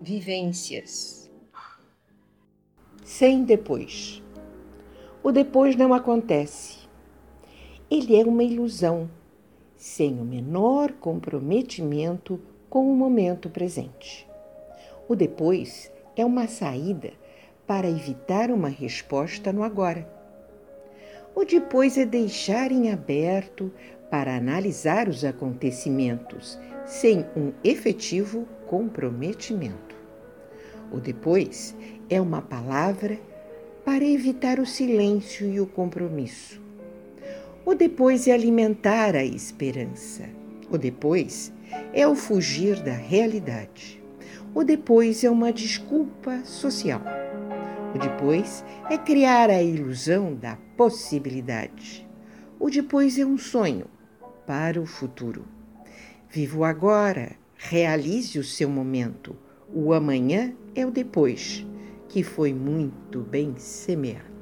vivências. Sem depois. O depois não acontece. Ele é uma ilusão, sem o menor comprometimento com o momento presente. O depois é uma saída para evitar uma resposta no agora. O depois é deixar em aberto para analisar os acontecimentos sem um efetivo comprometimento. O depois é uma palavra para evitar o silêncio e o compromisso. O depois é alimentar a esperança. O depois é o fugir da realidade. O depois é uma desculpa social. O depois é criar a ilusão da possibilidade. O depois é um sonho para o futuro. Viva o agora, realize o seu momento. O amanhã é o depois, que foi muito bem semeado.